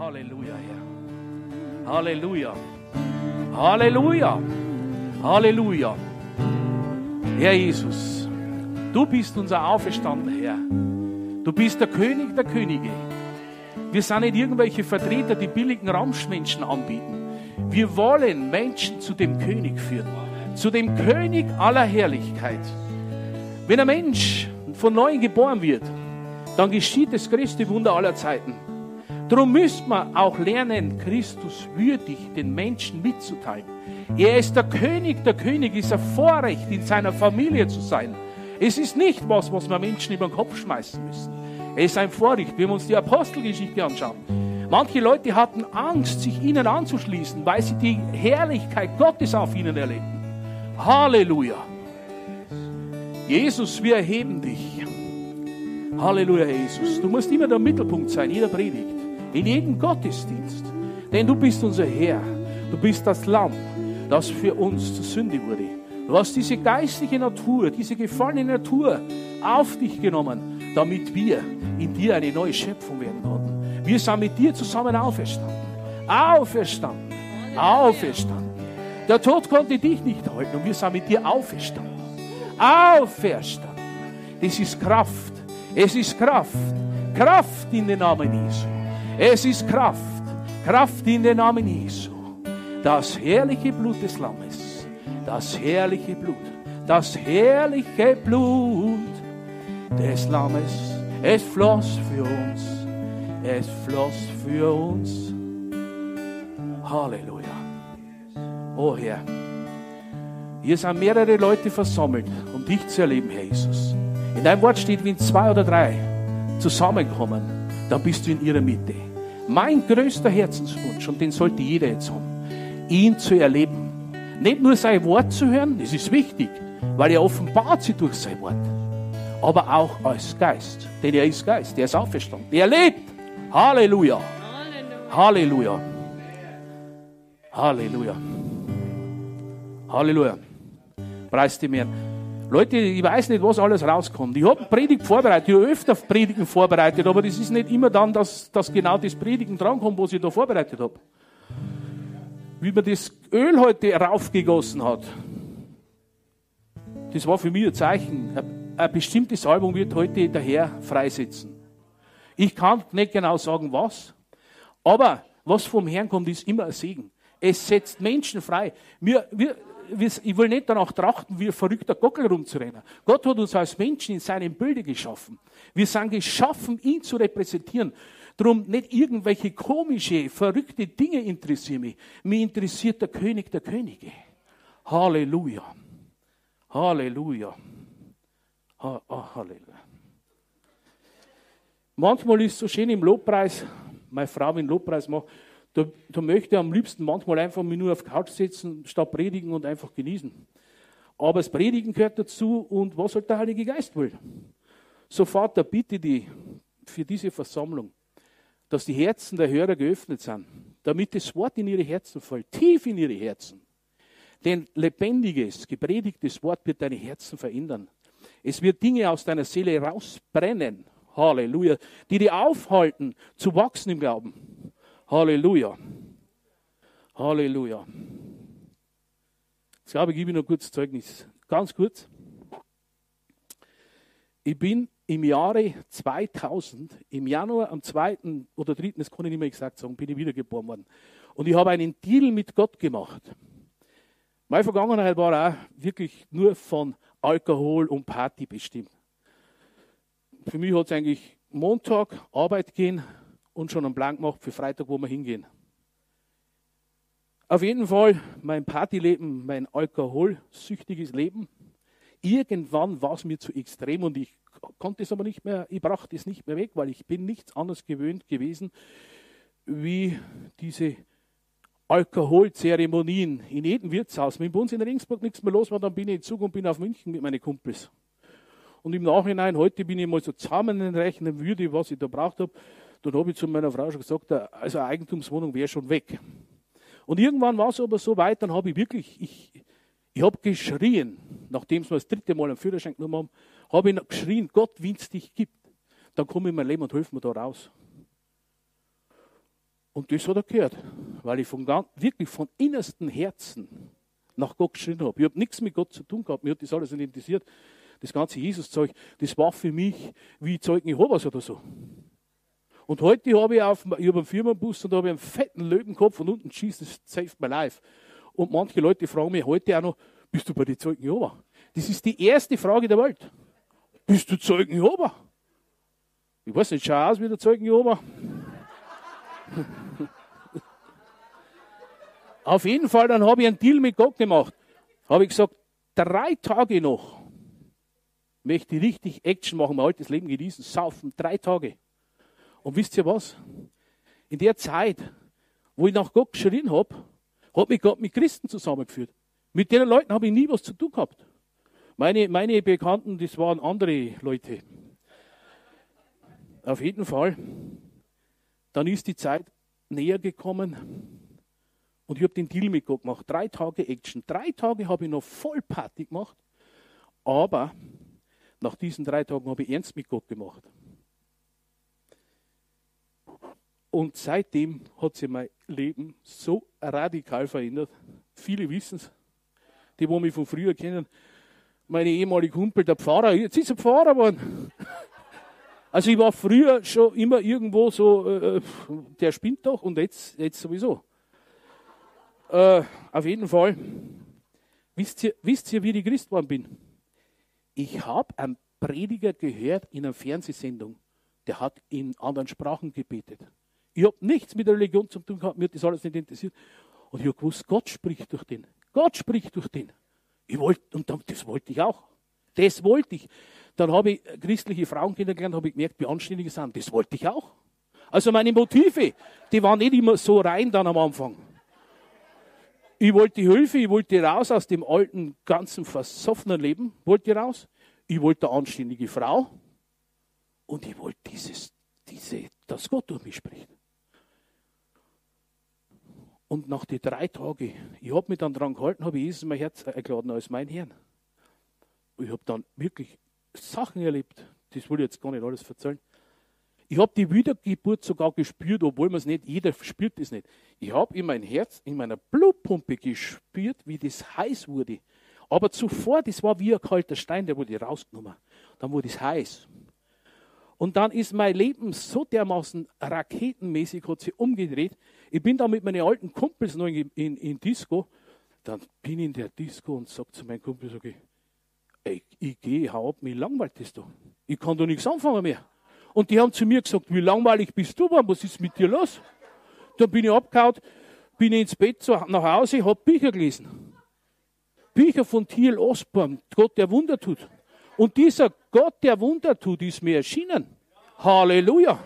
Halleluja, Herr. Halleluja. Halleluja. Halleluja. Herr Jesus, du bist unser auferstandener Herr. Du bist der König der Könige. Wir sind nicht irgendwelche Vertreter, die billigen Ramschmenschen anbieten. Wir wollen Menschen zu dem König führen, zu dem König aller Herrlichkeit. Wenn ein Mensch von neuem geboren wird, dann geschieht das größte Wunder aller Zeiten. Darum müssen wir auch lernen, Christus würdig den Menschen mitzuteilen. Er ist der König der Könige, ist ein Vorrecht, in seiner Familie zu sein. Es ist nicht was, was wir Menschen über den Kopf schmeißen müssen. Es ist ein Vorrecht. wenn wir uns die Apostelgeschichte anschauen. Manche Leute hatten Angst, sich ihnen anzuschließen, weil sie die Herrlichkeit Gottes auf ihnen erlebten. Halleluja. Jesus, wir erheben dich. Halleluja, Jesus. Du musst immer der Mittelpunkt sein, jeder Predigt in jedem Gottesdienst. Denn du bist unser Herr. Du bist das Lamm, das für uns zur Sünde wurde. Du hast diese geistliche Natur, diese gefallene Natur auf dich genommen, damit wir in dir eine neue Schöpfung werden konnten. Wir sind mit dir zusammen auferstanden. Auferstanden. Auferstanden. Der Tod konnte dich nicht halten und wir sind mit dir auferstanden. Auferstanden. Das ist Kraft. Es ist Kraft. Kraft in den Namen Jesu. Es ist Kraft, Kraft in den Namen Jesu. Das herrliche Blut des Lammes, das herrliche Blut, das herrliche Blut des Lammes. Es floss für uns, es floss für uns. Halleluja. Oh Herr, hier sind mehrere Leute versammelt, um dich zu erleben, Herr Jesus. In deinem Wort steht, wenn zwei oder drei zusammenkommen, dann bist du in ihrer Mitte. Mein größter Herzenswunsch, und den sollte jeder jetzt haben, ihn zu erleben. Nicht nur sein Wort zu hören, das ist wichtig, weil er offenbart sich durch sein Wort, aber auch als Geist. Denn er ist Geist, er ist auferstanden, er lebt. Halleluja. Halleluja. Halleluja. Halleluja. Preis dem Herrn. Leute, ich weiß nicht, was alles rauskommt. Ich habe Predigt vorbereitet, ich habe öfter Predigen vorbereitet, aber das ist nicht immer dann, dass, dass genau das Predigen drankommt, was ich da vorbereitet habe. Wie man das Öl heute raufgegossen hat, das war für mich ein Zeichen. Ein bestimmtes Album wird heute der Herr freisetzen. Ich kann nicht genau sagen, was, aber was vom Herrn kommt, ist immer ein Segen. Es setzt Menschen frei. Wir, wir, ich will nicht danach trachten, wie ein verrückter Gockel rumzurennen. Gott hat uns als Menschen in seinem Bilde geschaffen. Wir sind geschaffen, ihn zu repräsentieren. Darum nicht irgendwelche komische, verrückte Dinge interessieren mich. Mich interessiert der König der Könige. Halleluja. Halleluja. Ha, oh, Halleluja. Manchmal ist es so schön im Lobpreis, meine Frau, wenn Lobpreis macht, da, da möchte er am liebsten manchmal einfach nur auf die Couch sitzen, statt predigen und einfach genießen. Aber das Predigen gehört dazu und was soll der Heilige Geist wollen? So Vater, bitte die für diese Versammlung, dass die Herzen der Hörer geöffnet sind, damit das Wort in ihre Herzen fällt, tief in ihre Herzen. Denn lebendiges, gepredigtes Wort wird deine Herzen verändern. Es wird Dinge aus deiner Seele rausbrennen, Halleluja, die dir aufhalten, zu wachsen im Glauben. Halleluja. Halleluja. Jetzt glaube ich, gebe ich noch kurz Zeugnis. Ganz kurz. Ich bin im Jahre 2000, im Januar am 2. oder 3., das kann ich nicht mehr exakt sagen, bin ich wiedergeboren worden. Und ich habe einen Deal mit Gott gemacht. Meine Vergangenheit war auch wirklich nur von Alkohol und Party bestimmt. Für mich hat es eigentlich Montag Arbeit gehen, und schon einen Plan gemacht für Freitag, wo wir hingehen. Auf jeden Fall mein Partyleben, mein alkoholsüchtiges Leben. Irgendwann war es mir zu extrem und ich konnte es aber nicht mehr, ich brachte es nicht mehr weg, weil ich bin nichts anderes gewöhnt gewesen, wie diese Alkoholzeremonien in jedem Wirtshaus. Wenn bei uns in Regensburg nichts mehr los war, dann bin ich in Zug und bin auf München mit meinen Kumpels. Und im Nachhinein, heute bin ich mal so zusammenrechnen würde, was ich da braucht habe. Dann habe ich zu meiner Frau schon gesagt, also eine Eigentumswohnung wäre schon weg. Und irgendwann war es aber so weit, dann habe ich wirklich, ich, ich habe geschrien, nachdem wir das dritte Mal einen Führerschein genommen haben, habe ich geschrien, Gott, wenn es dich gibt, dann komm in mein Leben und hilf mir da raus. Und das hat er gehört, weil ich von wirklich von innerstem Herzen nach Gott geschrien habe. Ich habe nichts mit Gott zu tun gehabt, mir hat das alles nicht interessiert. Das ganze Jesus-Zeug, das war für mich wie Zeugen Jehovas oder so. Und heute habe ich auf ich habe einen Firmenbus und da habe ich einen fetten Löwenkopf und unten Jesus saved my life. Und manche Leute fragen mich heute auch noch, bist du bei den Zeugen Jehova? Das ist die erste Frage der Welt. Bist du Zeugen Jehova? Ich weiß nicht, schau aus wie der Zeugen Jehova. Auf jeden Fall, dann habe ich einen Deal mit Gott gemacht. Habe ich gesagt, drei Tage noch möchte ich richtig Action machen, mein altes Leben genießen, saufen, drei Tage. Und wisst ihr was? In der Zeit, wo ich nach Gott geschrien habe, hat mich Gott mit Christen zusammengeführt. Mit den Leuten habe ich nie was zu tun gehabt. Meine, meine Bekannten, das waren andere Leute. Auf jeden Fall. Dann ist die Zeit näher gekommen und ich habe den Deal mit Gott gemacht. Drei Tage Action. Drei Tage habe ich noch voll Party gemacht, aber nach diesen drei Tagen habe ich ernst mit Gott gemacht. Und seitdem hat sich mein Leben so radikal verändert. Viele wissen es, die, wo mich von früher kennen. Meine ehemalige Kumpel, der Pfarrer, jetzt ist er Pfarrer geworden. Also ich war früher schon immer irgendwo so, äh, der spinnt doch und jetzt, jetzt sowieso. Äh, auf jeden Fall, wisst ihr, wisst ihr, wie ich Christ geworden bin? Ich habe einen Prediger gehört in einer Fernsehsendung, der hat in anderen Sprachen gebetet. Ich habe nichts mit der Religion zu tun gehabt, mir hat das alles nicht interessiert. Und ich habe gewusst, Gott spricht durch den. Gott spricht durch den. Ich wollte, und das wollte ich auch. Das wollte ich. Dann habe ich christliche Frauen kennengelernt, habe ich gemerkt, wie anständig sie sind. Das wollte ich auch. Also meine Motive, die waren nicht immer so rein dann am Anfang. Ich wollte Hilfe, ich wollte raus aus dem alten, ganzen versoffenen Leben, wollte raus. Ich wollte eine anständige Frau und ich wollte dieses, diese, dass Gott durch mich spricht. Und nach den drei Tagen, ich habe mich dann dran gehalten, habe ich Jesus mein Herz eingeladen als mein Herrn. Und ich habe dann wirklich Sachen erlebt, das will ich jetzt gar nicht alles erzählen. Ich habe die Wiedergeburt sogar gespürt, obwohl man es nicht, jeder spürt es nicht. Ich habe in mein Herz, in meiner Blutpumpe gespürt, wie das heiß wurde. Aber zuvor, das war wie ein kalter Stein, der wurde rausgenommen. Dann wurde es heiß. Und dann ist mein Leben so dermaßen raketenmäßig hat sich umgedreht. Ich bin da mit meinen alten Kumpels noch in, in, in Disco. Dann bin ich in der Disco und sage zu meinem Kumpel, sag ich, ey, ich gehe, hau ab, mir langweilt das da. Ich kann da nichts anfangen mehr. Und die haben zu mir gesagt, wie langweilig bist du, Mann? was ist mit dir los? Dann bin ich abgehauen, bin ich ins Bett nach Hause, habe Bücher gelesen. Bücher von Thiel Osborn, Gott, der Wunder tut. Und dieser Gott, der Wunder tut, ist mir erschienen. Halleluja.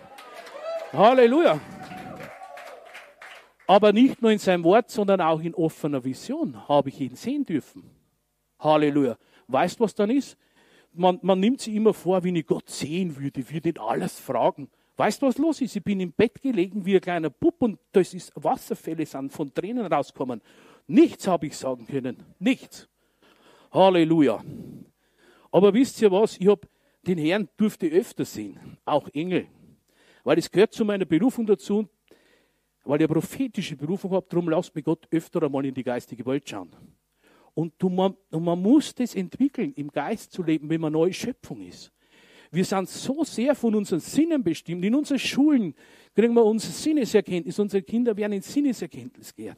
Halleluja. Aber nicht nur in seinem Wort, sondern auch in offener Vision habe ich ihn sehen dürfen. Halleluja. Weißt du, was dann ist? Man, man nimmt sich immer vor, wenn ich Gott sehen würde, würde nicht alles fragen. Weißt du, was los ist? Ich bin im Bett gelegen wie ein kleiner Bub und das ist Wasserfälle sind von Tränen rauskommen. Nichts habe ich sagen können. Nichts. Halleluja. Aber wisst ihr was? Ich habe den Herrn durfte öfter sehen, auch Engel. Weil es gehört zu meiner Berufung dazu, weil eine prophetische Berufung habe, darum lasst mich Gott öfter einmal in die geistige Welt schauen. Und, du, man, und man muss das entwickeln, im Geist zu leben, wenn man neue Schöpfung ist. Wir sind so sehr von unseren Sinnen bestimmt. In unseren Schulen kriegen wir unsere Sinneserkenntnis. Unsere Kinder werden in Sinneserkenntnis gelehrt.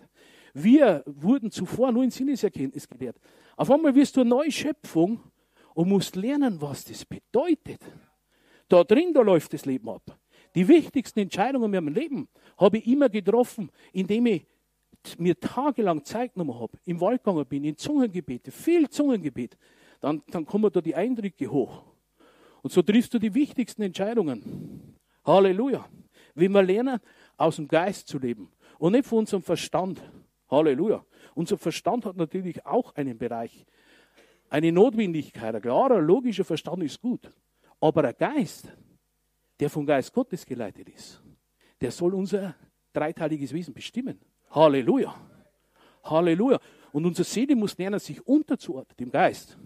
Wir wurden zuvor nur in Sinneserkenntnis gelehrt. Auf einmal wirst du eine neue Schöpfung und musst lernen, was das bedeutet. Da drin, da läuft das Leben ab. Die wichtigsten Entscheidungen in meinem Leben habe ich immer getroffen, indem ich mir tagelang Zeit genommen habe, im Wald gegangen bin, in Zungengebete, viel Zungengebet. Dann, dann kommen da die Eindrücke hoch. Und so triffst du die wichtigsten Entscheidungen. Halleluja. Wie wir lernen, aus dem Geist zu leben und nicht von unserem Verstand. Halleluja. Unser Verstand hat natürlich auch einen Bereich, eine Notwendigkeit. Ein klarer, logischer Verstand ist gut. Aber ein Geist, der vom Geist Gottes geleitet ist, der soll unser dreiteiliges Wesen bestimmen. Halleluja. Halleluja. Und unsere Seele muss lernen, sich unterzuordnen dem Geist.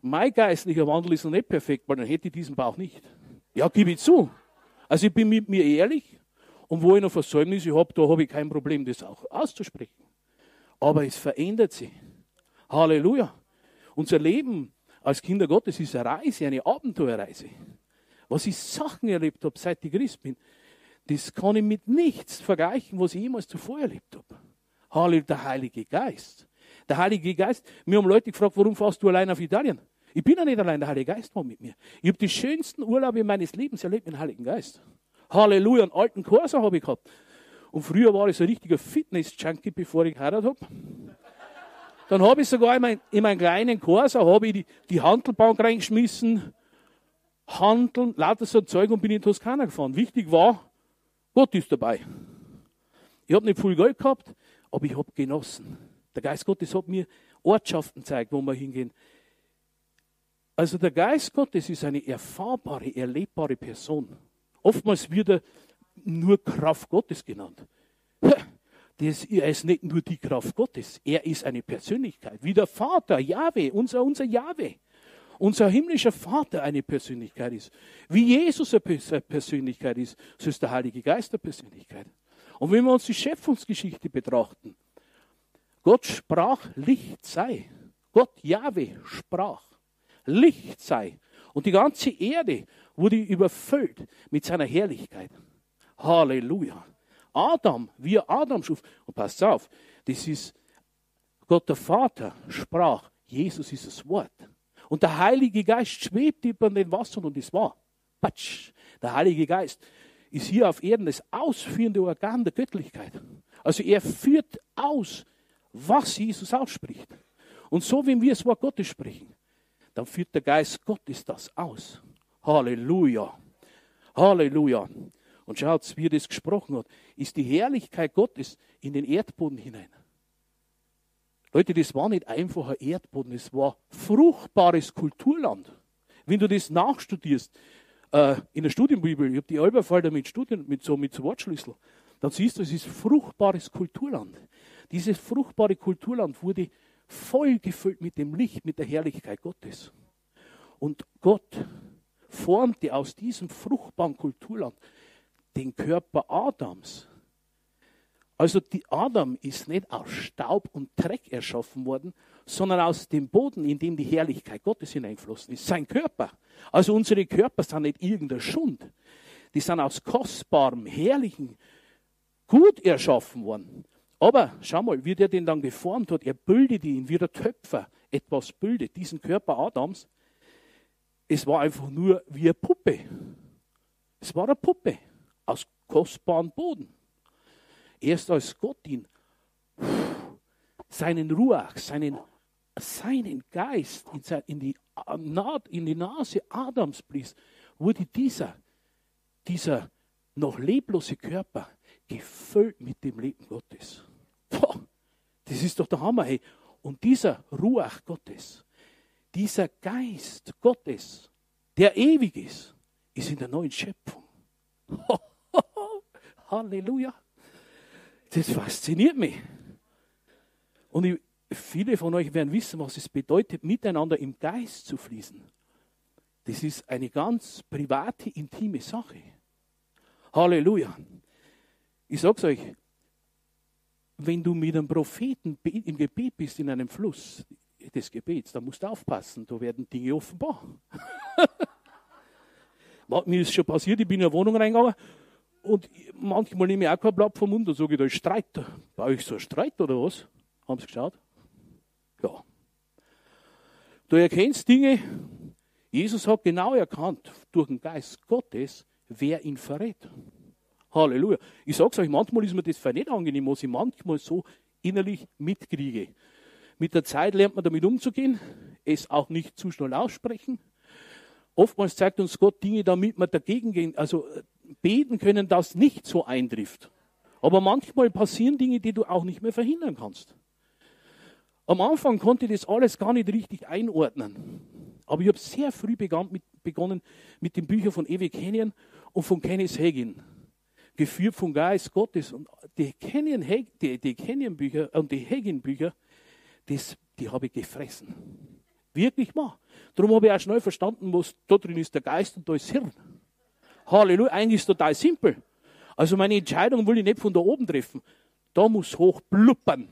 Mein geistlicher Wandel ist noch nicht perfekt, weil dann hätte ich diesen Bauch nicht. Ja, gebe ich zu. Also ich bin mit mir ehrlich. Und wo ich noch Versäumnisse habe, da habe ich kein Problem, das auch auszusprechen. Aber es verändert sich. Halleluja. Unser Leben als Kinder Gottes ist eine Reise, eine Abenteuerreise. Was ich Sachen erlebt habe, seit ich Christ bin, das kann ich mit nichts vergleichen, was ich jemals zuvor erlebt habe. Halleluja, der Heilige Geist. Der Heilige Geist, mir haben Leute gefragt, warum fährst du allein auf Italien? Ich bin ja nicht allein, der Heilige Geist war mit mir. Ich habe die schönsten Urlaube meines Lebens erlebt mit dem Heiligen Geist. Halleluja, einen alten Corsa habe ich gehabt. Und früher war ich so ein richtiger Fitness-Junkie, bevor ich geheiratet habe. Dann habe ich sogar in, mein, in meinen kleinen Corsa habe ich die, die Handelbank reingeschmissen, Handeln, lauter so Zeug und bin in Toskana gefahren. Wichtig war, Gott ist dabei. Ich habe nicht viel Geld gehabt, aber ich habe genossen. Der Geist Gottes hat mir Ortschaften gezeigt, wo wir hingehen. Also der Geist Gottes ist eine erfahrbare, erlebbare Person. Oftmals wird er nur Kraft Gottes genannt. Das, er ist nicht nur die Kraft Gottes, er ist eine Persönlichkeit, wie der Vater, Jahwe, unser, unser Jahwe. Unser himmlischer Vater eine Persönlichkeit ist. Wie Jesus eine Persönlichkeit ist, so ist der Heilige Geist eine Persönlichkeit. Und wenn wir uns die Schöpfungsgeschichte betrachten, Gott sprach, Licht sei. Gott, Jahwe, sprach, Licht sei. Und die ganze Erde wurde überfüllt mit seiner Herrlichkeit. Halleluja. Adam, wie er Adam schuf. Und passt auf, das ist Gott der Vater sprach, Jesus ist das Wort. Und der Heilige Geist schwebt über den Wassern und es war. Patsch. Der Heilige Geist ist hier auf Erden das ausführende Organ der Göttlichkeit. Also er führt aus, was Jesus ausspricht. Und so, wenn wir das Wort Gottes sprechen, dann führt der Geist Gottes das aus. Halleluja. Halleluja. Und schaut, wie er das gesprochen hat, ist die Herrlichkeit Gottes in den Erdboden hinein. Leute, das war nicht einfach ein Erdboden, es war fruchtbares Kulturland. Wenn du das nachstudierst, äh, in der Studienbibel, ich habe die Alberfall damit Studien, mit so, mit so Wortschlüssel, dann siehst du, es ist fruchtbares Kulturland. Dieses fruchtbare Kulturland wurde voll gefüllt mit dem Licht, mit der Herrlichkeit Gottes. Und Gott formte aus diesem fruchtbaren Kulturland den Körper Adams. Also die Adam ist nicht aus Staub und Dreck erschaffen worden, sondern aus dem Boden, in dem die Herrlichkeit Gottes hineingeflossen ist. Sein Körper. Also unsere Körper sind nicht irgendein Schund. Die sind aus kostbarem, herrlichen Gut erschaffen worden. Aber schau mal, wie der den dann geformt hat. Er bildet ihn, wie der Töpfer etwas bildet, diesen Körper Adams. Es war einfach nur wie eine Puppe. Es war eine Puppe aus kostbarem Boden. Erst als Gott ihn seinen Ruach, seinen, seinen Geist in, die, in die Nase Adams blies, wurde dieser, dieser noch leblose Körper gefüllt mit dem Leben Gottes. Boah, das ist doch der Hammer. Hey. Und dieser Ruach Gottes, dieser Geist Gottes, der ewig ist, ist in der neuen Schöpfung. Halleluja. Das fasziniert mich. Und ich, viele von euch werden wissen, was es bedeutet, miteinander im Geist zu fließen. Das ist eine ganz private, intime Sache. Halleluja. Ich sage es euch, wenn du mit einem Propheten im Gebet bist, in einem Fluss des Gebets, dann musst du aufpassen, da werden Dinge offenbar. Mir ist schon passiert, ich bin in eine Wohnung reingegangen und manchmal nehme ich auch kein Blatt vom Mund und sage, da ist Streit. Bei euch so ein Streit oder was? Haben Sie geschaut? Ja. Du erkennst Dinge, Jesus hat genau erkannt, durch den Geist Gottes, wer ihn verrät. Halleluja. Ich sage es euch, manchmal ist mir das nicht angenehm, was ich manchmal so innerlich mitkriege. Mit der Zeit lernt man damit umzugehen, es auch nicht zu schnell aussprechen. Oftmals zeigt uns Gott Dinge, damit wir dagegen gehen, also beten können, dass nicht so eintrifft. Aber manchmal passieren Dinge, die du auch nicht mehr verhindern kannst. Am Anfang konnte ich das alles gar nicht richtig einordnen. Aber ich habe sehr früh mit, begonnen mit den Büchern von Ewe Kenyon und von Kenneth Hagin. Geführt vom Geist Gottes. Und die Kenyon, die, die Kenyon Bücher und die Hagin Bücher, die habe ich gefressen. Wirklich wahr. Darum habe ich auch schnell verstanden, was da drin ist der Geist und da ist Hirn. Halleluja, eigentlich ist es total simpel. Also meine Entscheidung will ich nicht von da oben treffen. Da muss hoch blubbern.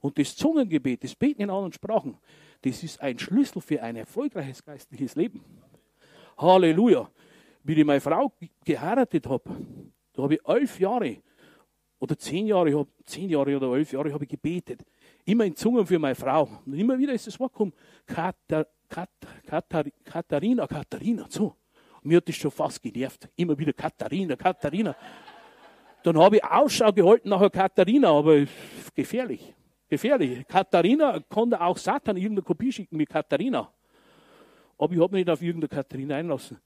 Und das Zungengebet, das Beten in anderen Sprachen, das ist ein Schlüssel für ein erfolgreiches geistliches Leben. Halleluja. Wie ich meine Frau geheiratet habe, da habe ich elf Jahre oder zehn Jahre, zehn Jahre oder elf Jahre habe ich gebetet. Immer in Zungen für meine Frau. Und immer wieder ist das Wort gekommen, Katar, Katar, Katharina, Katharina. Und mir hat das schon fast genervt. Immer wieder Katharina, Katharina. Dann habe ich Ausschau gehalten nach Katharina, aber gefährlich. Gefährlich. Katharina konnte auch Satan irgendeine Kopie schicken mit Katharina. Aber ich habe mich nicht auf irgendeine Katharina einlassen.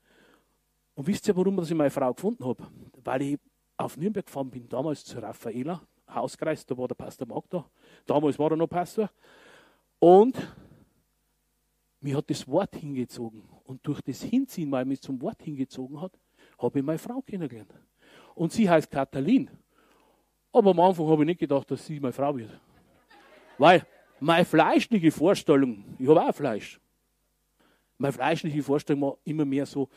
Und wisst ihr, warum ich meine Frau gefunden habe? Weil ich auf Nürnberg gefahren bin, damals zu Raffaela, Hauskreis, da war der Pastor Mark da. Damals war er noch Pastor. Und mir hat das Wort hingezogen. Und durch das Hinziehen, weil mich zum Wort hingezogen hat, habe ich meine Frau kennengelernt. Und sie heißt Katalin. Aber am Anfang habe ich nicht gedacht, dass sie meine Frau wird. Weil meine fleischliche Vorstellung, ich habe auch Fleisch. Meine fleischliche Vorstellung war immer mehr so,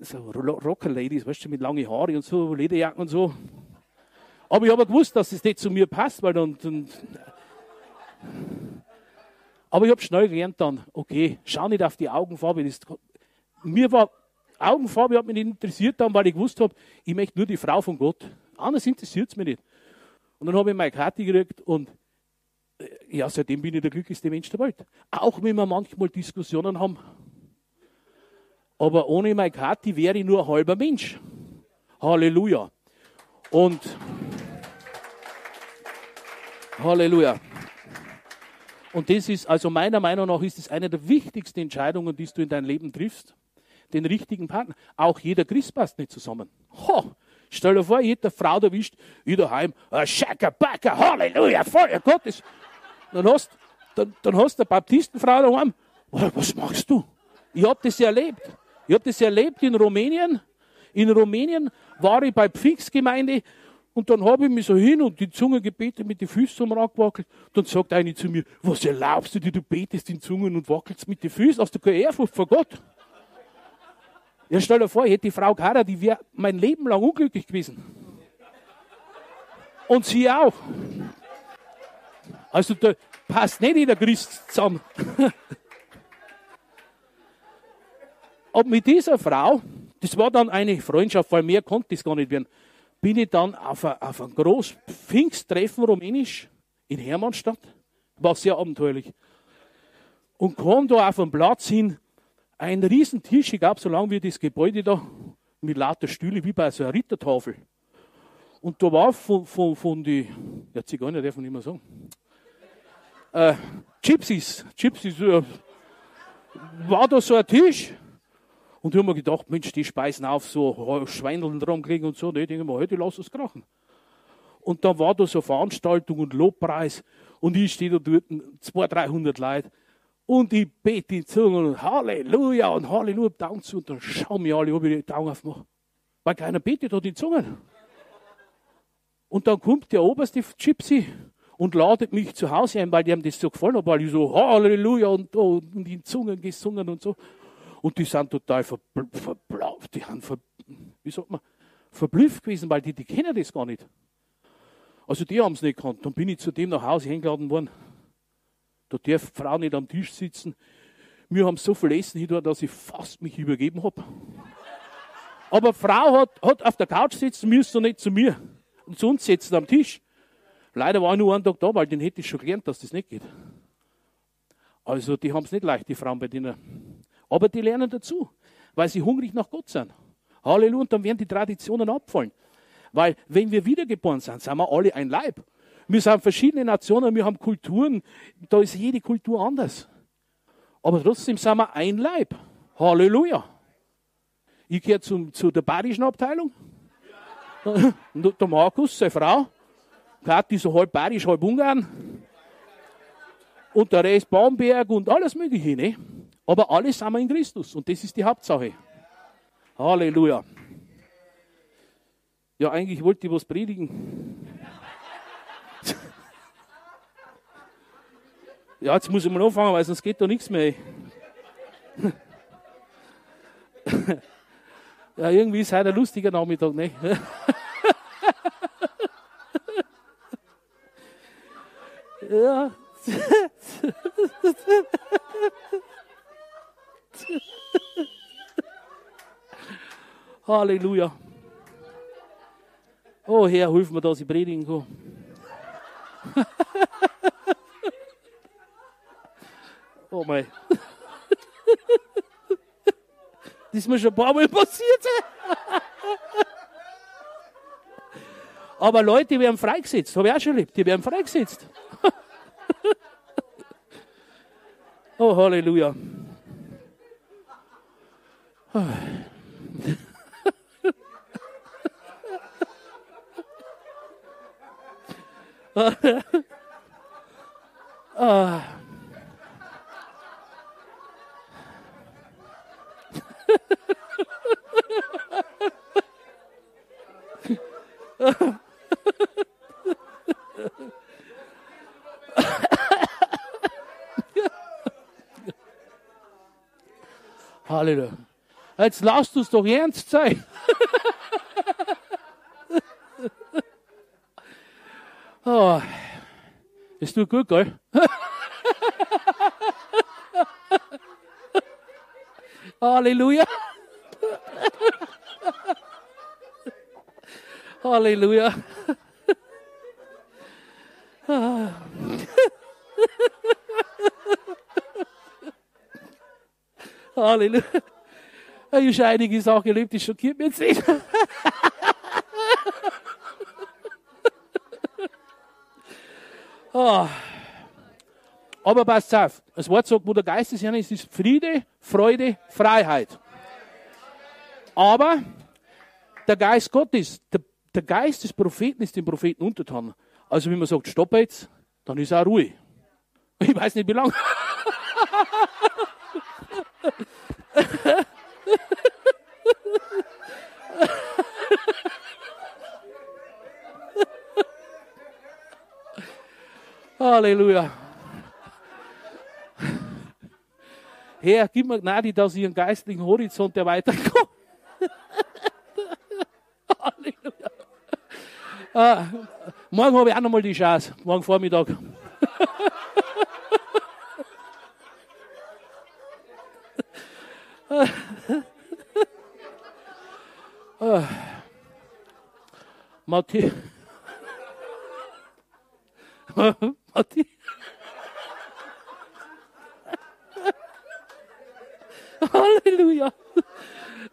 so Rocker-Ladies, weißt du, mit langen Haaren und so, Lederjacken und so. Aber ich habe gewusst, dass es nicht zu mir passt, weil dann. dann aber ich habe schnell gelernt dann, okay, schau nicht auf die Augenfarbe. Das, mir war, Augenfarbe hat mich nicht interessiert dann, weil ich gewusst habe, ich möchte nur die Frau von Gott. Anders interessiert es mich nicht. Und dann habe ich meine Karte gekriegt und äh, ja, seitdem bin ich der glücklichste Mensch der Welt. Auch wenn wir manchmal Diskussionen haben. Aber ohne meine Karte wäre ich nur ein halber Mensch. Halleluja. Und Halleluja. Und das ist, also meiner Meinung nach, ist es eine der wichtigsten Entscheidungen, die du in deinem Leben triffst. Den richtigen Partner. Auch jeder Christ passt nicht zusammen. Ho, stell dir vor, jede Frau erwischt, ich daheim, ah, Schaka, Baka, Halleluja, Feuer Gottes. Dann hast, dann, dann hast du eine Baptistenfrau daheim, was machst du? Ich habe das erlebt. Ich habe das erlebt in Rumänien. In Rumänien war ich bei Pfingstgemeinde und dann habe ich mich so hin und die Zunge gebetet mit den Füßen um gewackelt. Dann sagt eine zu mir, was erlaubst du dir, du betest in Zungen und wackelst mit den Füßen? Hast du keine Ehrfurcht vor Gott? Ja, stell dir vor, ich hätte die Frau Kara, die wäre mein Leben lang unglücklich gewesen. Und sie auch. Also da passt nicht jeder Christ zusammen. Und mit dieser Frau, das war dann eine Freundschaft, weil mehr konnte es gar nicht werden bin ich dann auf ein, auf ein großes Pfingsttreffen rumänisch in Hermannstadt. War sehr abenteuerlich. Und kam da auf einen Platz hin, ein riesen Tisch, ich glaube, so lang wie das Gebäude da, mit lauter Stühle, wie bei so einer Rittertafel. Und da war von, von, von die, ja, Zigeuner darf man nicht mehr sagen, äh, Gypsies, Gypsies, äh, war da so ein Tisch, und ich habe mir gedacht, Mensch, die speisen auf so Schweineln dran kriegen und so. Und ich denke mir, heute lass es krachen. Und dann war da so Veranstaltung und Lobpreis. Und ich stehe da dort, 200, 300 Leute. Und ich bete in Zungen und Halleluja und Halleluja, Daumen zu. Und dann schauen mir alle, ob ich die Daumen aufmache. Weil keiner betet hat in Zungen. Und dann kommt der oberste Gypsy und ladet mich zu Hause ein, weil die haben das so gefallen hat, weil ich so Halleluja und, und in Zungen gesungen und so. Und die sind total verblauft, die haben, ver, wie sagt man, verblüfft gewesen, weil die, die kennen das gar nicht. Also die haben es nicht gekannt. Dann bin ich zu dem nach Hause eingeladen worden. Da darf die Frau nicht am Tisch sitzen. Wir haben so viel Essen hier, dass ich fast mich übergeben habe. Aber Frau hat, hat auf der Couch sitzen müssen und nicht zu mir. Und zu uns sitzen am Tisch. Leider war ich nur einen Tag da, weil den hätte ich schon gelernt, dass das nicht geht. Also die haben es nicht leicht, die Frauen bei denen. Aber die lernen dazu, weil sie hungrig nach Gott sind. Halleluja, und dann werden die Traditionen abfallen. Weil wenn wir wiedergeboren sind, sind wir alle ein Leib. Wir sind verschiedene Nationen, wir haben Kulturen, da ist jede Kultur anders. Aber trotzdem sind wir ein Leib. Halleluja. Ich gehe zum, zu der bayerischen Abteilung. Der Markus, seine Frau. Kathi so halb bayerisch, halb Ungarn. Und der Rest Baumberg und alles Mögliche. Ne? Aber alle sind wir in Christus und das ist die Hauptsache. Halleluja. Ja, eigentlich wollte ich was predigen. Ja, jetzt muss ich mal anfangen, weil sonst geht da nichts mehr. Ja, irgendwie ist heute ein lustiger Nachmittag, ne? ja. Halleluja. Oh Herr, hilf mir, dass ich predigen kann. oh mein. Das ist mir schon ein paar Mal passiert. Aber Leute, die werden freigesetzt. Habe ich auch schon erlebt. Die werden freigesetzt. oh, Halleluja. Ah. Halleluja. Jetzt lasst uns doch ernst sein. oh, ist du gut, gell? Halleluja. Halleluja. Halleluja. Ich habe schon einige Sachen erlebt, die schockiert mich jetzt nicht. oh. Aber passt auf, das Wort sagt, wo der Geist des Herrn ist, ist Friede, Freude, Freiheit. Aber der Geist Gottes, der, der Geist des Propheten ist dem Propheten untertan. Also wenn man sagt, stopp jetzt, dann ist auch Ruhe. Ich weiß nicht wie lange. Halleluja. Herr, gib mir Gnade, dass ich einen geistlichen Horizont erweitern Halleluja. Ah, morgen habe ich auch nochmal die Chance. Morgen Vormittag. ah. Matthäus. Matti. Halleluja.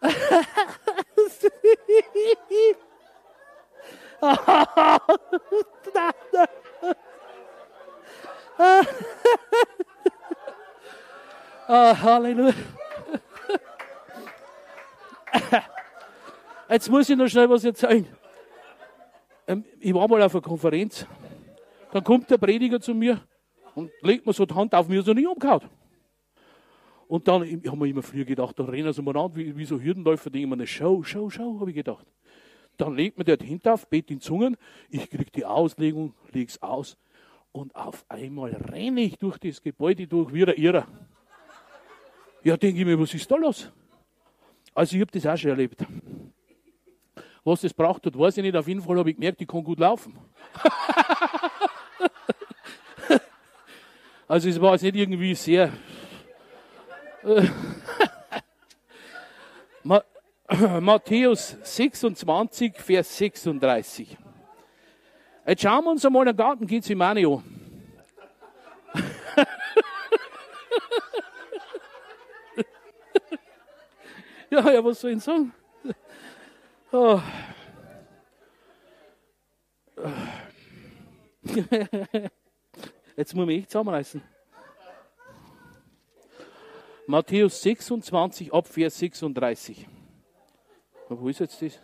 ah, Halleluja. Jetzt muss ich noch schnell was erzählen. Ähm, ich war mal auf einer Konferenz. Dann kommt der Prediger zu mir und legt mir so die Hand auf mir, so nicht umgehauen. Und dann, ich habe mir immer früher gedacht, da rennen sie mal an, wie, wie so Hürdenläufer, denken wir eine Show, Show, Show, habe ich gedacht. Dann legt mir der die Hand auf, bet in Zungen, ich kriege die Auslegung, lege es aus und auf einmal renne ich durch das Gebäude durch wie der Irrer. Ja, denke ich mir, was ist da los? Also ich habe das auch schon erlebt. Was das braucht hat, weiß ich nicht. Auf jeden Fall habe ich gemerkt, ich kann gut laufen. also es war jetzt nicht irgendwie sehr Matthäus 26, Vers 36. Jetzt schauen wir uns einmal den Garten Gethsemane an. ja, ja, was soll ich sagen? Oh. Jetzt muss ich echt zusammenreißen. Matthäus 26, ab Vers 36. Wo ist jetzt das?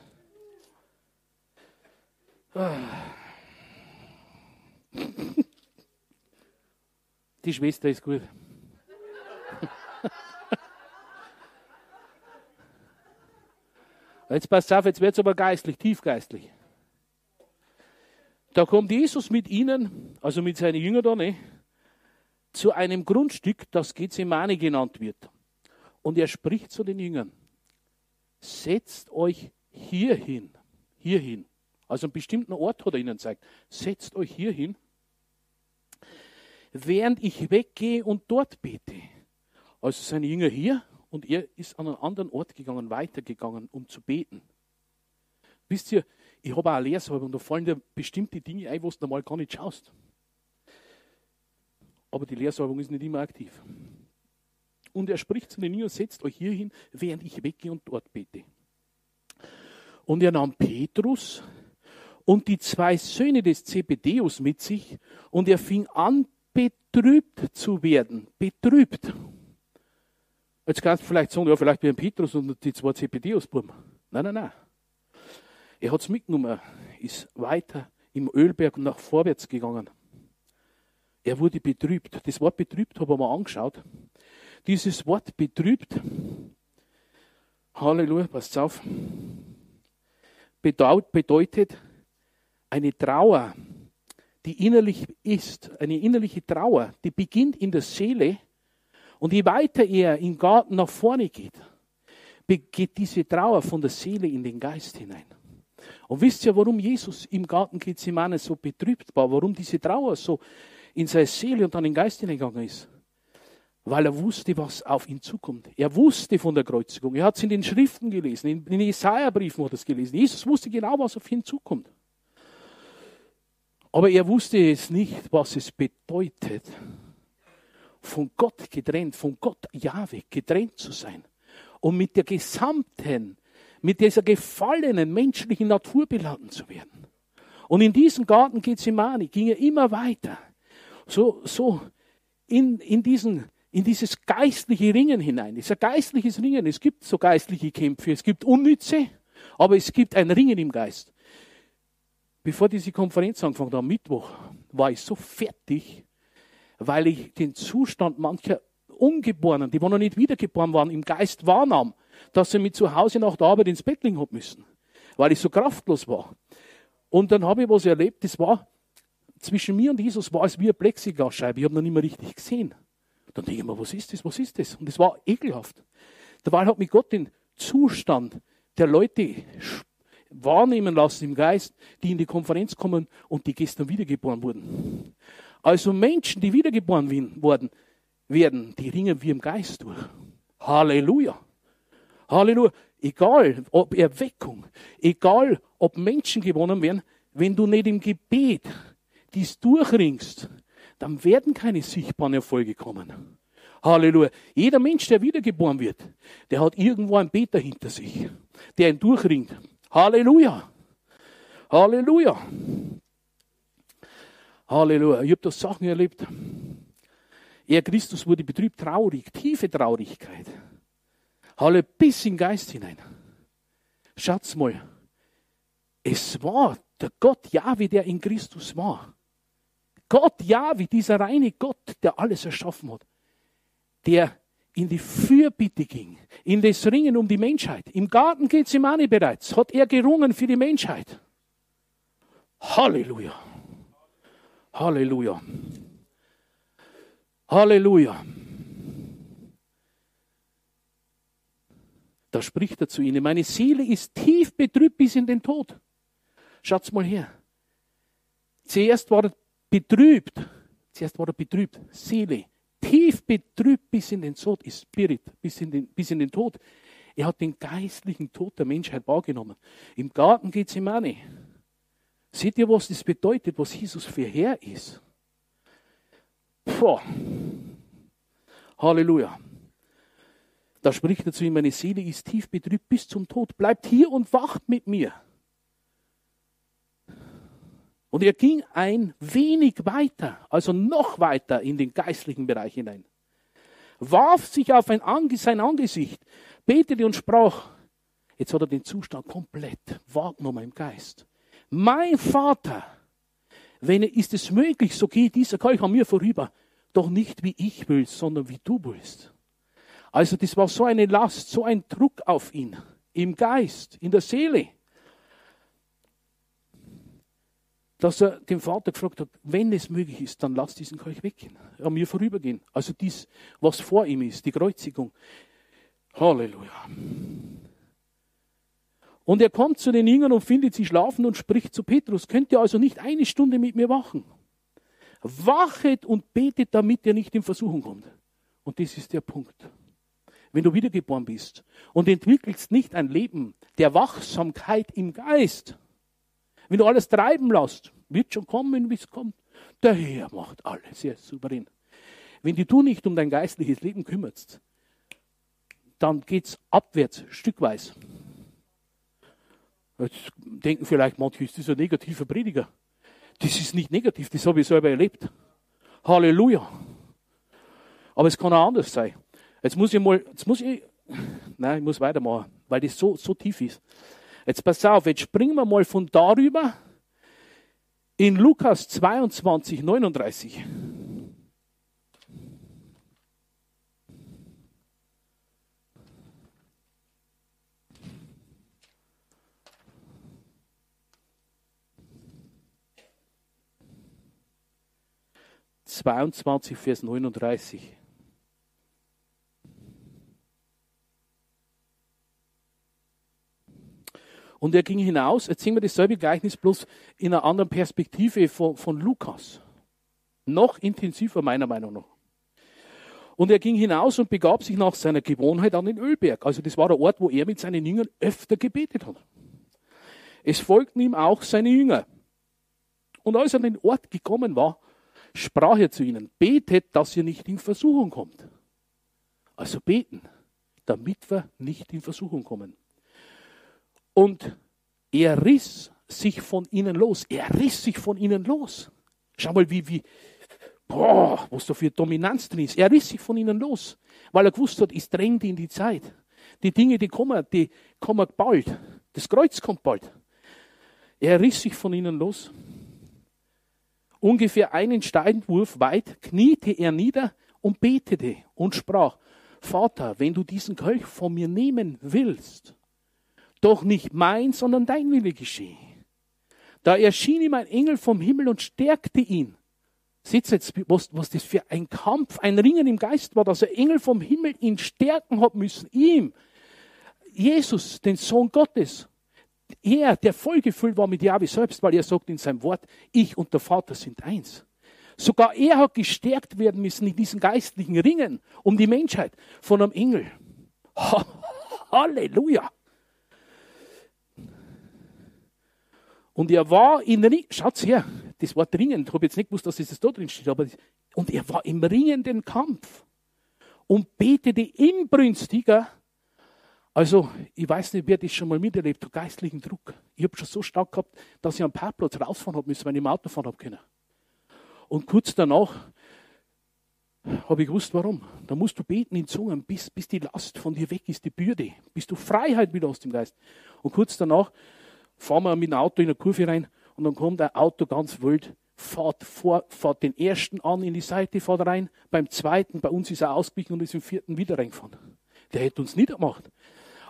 Die Schwester ist gut. Jetzt passt auf, jetzt wird es aber geistlich, tiefgeistlich. Da kommt Jesus mit ihnen, also mit seinen Jüngern da, ne? zu einem Grundstück, das Gethsemane genannt wird. Und er spricht zu den Jüngern. setzt euch hierhin, hierhin. Also einen bestimmten Ort hat er ihnen gezeigt. Setzt euch hierhin, während ich weggehe und dort bete. Also seine Jünger hier und er ist an einen anderen Ort gegangen, weitergegangen, um zu beten. Wisst ihr, ich habe auch eine Lehrsalbe und da fallen dir bestimmte Dinge ein, wo du normal gar nicht schaust. Aber die Lehrsalbung ist nicht immer aktiv. Und er spricht zu den Jüngern, setzt euch hier hin, während ich weggehe und dort bete. Und er nahm Petrus und die zwei Söhne des Zebedeus mit sich und er fing an, betrübt zu werden. Betrübt. Jetzt kannst du vielleicht sagen, ja, vielleicht wie ein Petrus und die zwei Zebedeus-Buben. Nein, nein, nein. Er hat es mitgenommen, ist weiter im Ölberg nach vorwärts gegangen. Er wurde betrübt. Das Wort betrübt habe ich mir angeschaut. Dieses Wort betrübt, Halleluja, passt auf, bedeutet eine Trauer, die innerlich ist, eine innerliche Trauer, die beginnt in der Seele und je weiter er im Garten nach vorne geht, geht diese Trauer von der Seele in den Geist hinein. Und wisst ihr, warum Jesus im Garten Gethsemane so betrübt war? Warum diese Trauer so in seine Seele und dann in den Geist hineingegangen ist? Weil er wusste, was auf ihn zukommt. Er wusste von der Kreuzigung. Er hat es in den Schriften gelesen, in den Jesaja-Briefen hat er es gelesen. Jesus wusste genau, was auf ihn zukommt. Aber er wusste es nicht, was es bedeutet, von Gott getrennt, von Gott Jahwe getrennt zu sein und mit der gesamten mit dieser gefallenen menschlichen Natur beladen zu werden. Und in diesem Garten Gethsemane ging er immer weiter. So, so in, in, diesen, in dieses geistliche Ringen hinein. Es ist ein geistliches Ringen. Es gibt so geistliche Kämpfe. Es gibt Unnütze, aber es gibt ein Ringen im Geist. Bevor diese Konferenz angefangen hat, am Mittwoch, war ich so fertig, weil ich den Zustand mancher Ungeborenen, die noch nicht wiedergeboren waren, im Geist wahrnahm dass sie mich zu Hause nach der Arbeit ins Bett legen hat müssen, weil ich so kraftlos war. Und dann habe ich was erlebt, das war, zwischen mir und Jesus war es wie eine Plexiglasscheibe, ich habe noch nicht mehr richtig gesehen. Dann denke ich mir, was ist das, was ist das? Und es war ekelhaft. Dabei hat mich Gott den Zustand der Leute wahrnehmen lassen im Geist, die in die Konferenz kommen und die gestern wiedergeboren wurden. Also Menschen, die wiedergeboren wurden, werden, die ringen wir im Geist durch. Halleluja. Halleluja. Egal, ob Erweckung, egal, ob Menschen gewonnen werden, wenn du nicht im Gebet dies durchringst, dann werden keine sichtbaren Erfolge kommen. Halleluja. Jeder Mensch, der wiedergeboren wird, der hat irgendwo einen Beter hinter sich, der ihn durchringt. Halleluja. Halleluja. Halleluja. Ich habe da Sachen erlebt. Er, Christus, wurde betrübt, traurig, tiefe Traurigkeit. Halle bis in den Geist hinein. Schaut's mal. Es war der Gott Jahwe, der in Christus war. Gott Jahwe, dieser reine Gott, der alles erschaffen hat. Der in die Fürbitte ging, in das Ringen um die Menschheit. Im Garten Gethsemane bereits hat er gerungen für die Menschheit. Halleluja. Halleluja. Halleluja. Da spricht er zu ihnen, meine Seele ist tief betrübt bis in den Tod. Schaut's mal her. Zuerst war er betrübt. Zuerst war er betrübt. Seele. Tief betrübt bis in den Tod ist Spirit, bis in den, bis in den Tod. Er hat den geistlichen Tod der Menschheit wahrgenommen. Im Garten geht es ihm an. Seht ihr, was das bedeutet, was Jesus für Herr ist? Puh. Halleluja. Da spricht er zu ihm, meine Seele ist tief betrübt bis zum Tod. Bleibt hier und wacht mit mir. Und er ging ein wenig weiter, also noch weiter in den geistlichen Bereich hinein. Warf sich auf Ange sein Angesicht, betete und sprach. Jetzt hat er den Zustand komplett wahrgenommen im Geist. Mein Vater, wenn ist es möglich, so geht dieser Kelch an mir vorüber. Doch nicht wie ich will, sondern wie du willst. Also das war so eine Last, so ein Druck auf ihn, im Geist, in der Seele, dass er den Vater gefragt hat, wenn es möglich ist, dann lass diesen Kelch weggehen, an mir vorübergehen. Also dies, was vor ihm ist, die Kreuzigung. Halleluja. Und er kommt zu den Jüngern und findet sie schlafen und spricht zu Petrus, könnt ihr also nicht eine Stunde mit mir wachen? Wachet und betet, damit ihr nicht in Versuchung kommt. Und das ist der Punkt. Wenn du wiedergeboren bist und entwickelst nicht ein Leben der Wachsamkeit im Geist, wenn du alles treiben lässt, wird schon kommen, wie es kommt. Der Herr macht alles, er ist souverän. Wenn du nicht um dein geistliches Leben kümmerst, dann geht es abwärts, stückweise. Jetzt denken vielleicht manche, ist das ein negativer Prediger? Das ist nicht negativ, das habe ich selber erlebt. Halleluja. Aber es kann auch anders sein. Jetzt muss ich mal, jetzt muss ich, nein, ich muss weitermachen, weil das so, so tief ist. Jetzt pass auf, jetzt springen wir mal von darüber in Lukas 22, 39. 22, Vers 39. Und er ging hinaus, sehen wir dasselbe Gleichnis bloß in einer anderen Perspektive von, von Lukas. Noch intensiver meiner Meinung nach. Und er ging hinaus und begab sich nach seiner Gewohnheit an den Ölberg. Also das war der Ort, wo er mit seinen Jüngern öfter gebetet hat. Es folgten ihm auch seine Jünger. Und als er an den Ort gekommen war, sprach er zu ihnen, betet, dass ihr nicht in Versuchung kommt. Also beten, damit wir nicht in Versuchung kommen. Und er riss sich von ihnen los. Er riss sich von ihnen los. Schau mal, wie, wie, boah, was da für Dominanz drin ist. Er riss sich von ihnen los, weil er gewusst hat, es drängt in die Zeit. Die Dinge, die kommen, die kommen bald. Das Kreuz kommt bald. Er riss sich von ihnen los ungefähr einen Steinwurf weit, kniete er nieder und betete und sprach, Vater, wenn du diesen Kelch von mir nehmen willst, doch nicht mein, sondern dein Wille geschehe. Da erschien ihm ein Engel vom Himmel und stärkte ihn. Seht jetzt, was, was das für ein Kampf, ein Ringen im Geist war, dass ein Engel vom Himmel ihn stärken hat müssen. Ihm, Jesus, den Sohn Gottes er, der vollgefüllt war mit Jahwe selbst, weil er sagt in seinem Wort, ich und der Vater sind eins. Sogar er hat gestärkt werden müssen in diesen geistlichen Ringen um die Menschheit von einem Engel. Halleluja. Und er war in Ringen, schaut's her, das Wort Ringen, ich habe jetzt nicht gewusst, dass das da drin steht, aber das, und er war im ringenden Kampf und betete inbrünstiger also, ich weiß nicht, wer das schon mal miterlebt hat, geistlichen Druck. Ich habe schon so stark gehabt, dass ich am Parkplatz rausfahren habe müssen, weil ich im Auto fahren habe können. Und kurz danach habe ich gewusst, warum. Da musst du beten in Zungen, bis, bis die Last von dir weg ist, die Bürde, bis du Freiheit wieder aus dem Geist. Und kurz danach fahren wir mit dem Auto in eine Kurve rein und dann kommt ein Auto ganz wild, fährt, vor, fährt den ersten an in die Seite, fährt rein, beim zweiten, bei uns ist er ausgewichen und ist im vierten wieder reingefahren. Der hätte uns niedergemacht.